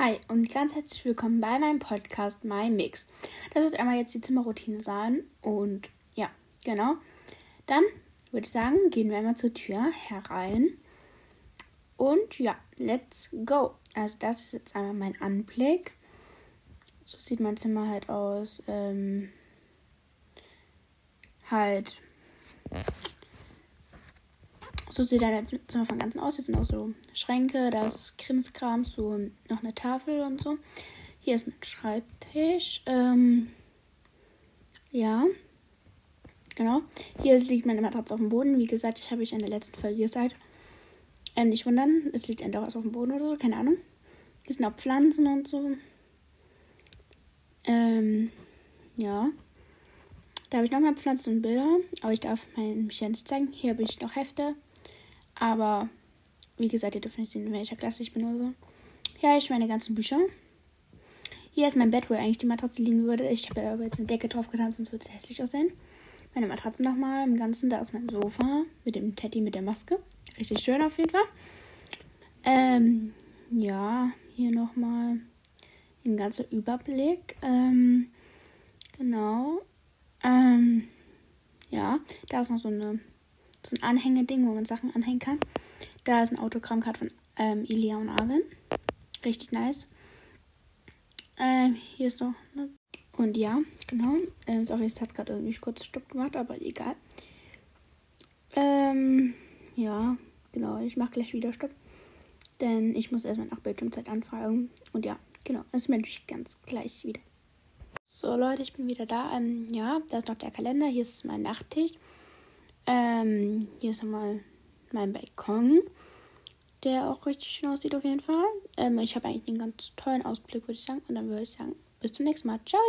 Hi und ganz herzlich willkommen bei meinem Podcast My Mix. Das wird einmal jetzt die Zimmerroutine sein und ja, genau. Dann würde ich sagen, gehen wir einmal zur Tür herein. Und ja, let's go. Also das ist jetzt einmal mein Anblick. So sieht mein Zimmer halt aus. Ähm, halt so sieht dein Zimmer von ganzen aus. Hier sind auch so Schränke, da ist Krimskram, so noch eine Tafel und so. Hier ist mein Schreibtisch. Ähm, ja. Genau. Hier liegt meine Matratze auf dem Boden. Wie gesagt, ich habe ich in der letzten Folge gesagt. Ähm, nicht wundern, es liegt endlich auf dem Boden oder so, keine Ahnung. Hier sind auch Pflanzen und so. Ähm, ja. Da habe ich noch mehr Pflanzen und Bilder, aber ich darf mich ja nicht zeigen. Hier habe ich noch Hefte. Aber wie gesagt, ihr dürft nicht sehen, in welcher Klasse ich bin oder so. Habe ich meine ganzen Bücher. Hier ist mein Bett, wo eigentlich die Matratze liegen würde. Ich habe aber jetzt eine Decke drauf getan, sonst würde es hässlich aussehen. Meine Matratze nochmal im Ganzen. Da ist mein Sofa mit dem Teddy mit der Maske. Richtig schön auf jeden Fall. Ähm, ja, hier nochmal ein ganzer Überblick. Ähm, genau. Ähm, ja, da ist noch so eine so ein Anhängeding, wo man Sachen anhängen kann. Da ist ein Autogrammkarte von ähm, Ilia und Arvin. Richtig nice. Ähm, hier ist noch. Ne? Und ja, genau. Ähm, sorry, es hat gerade irgendwie kurz Stopp gemacht, aber egal. Ähm, ja, genau. Ich mache gleich wieder Stopp. Denn ich muss erstmal nach Bildschirmzeit anfragen. Und ja, genau. Das melde ich ganz gleich wieder. So, Leute, ich bin wieder da. Ähm, ja, da ist noch der Kalender. Hier ist mein Nachttisch. Ähm, hier ist nochmal mein Balkon, der auch richtig schön aussieht auf jeden Fall. Ähm, ich habe eigentlich einen ganz tollen Ausblick, würde ich sagen. Und dann würde ich sagen, bis zum nächsten Mal. Ciao!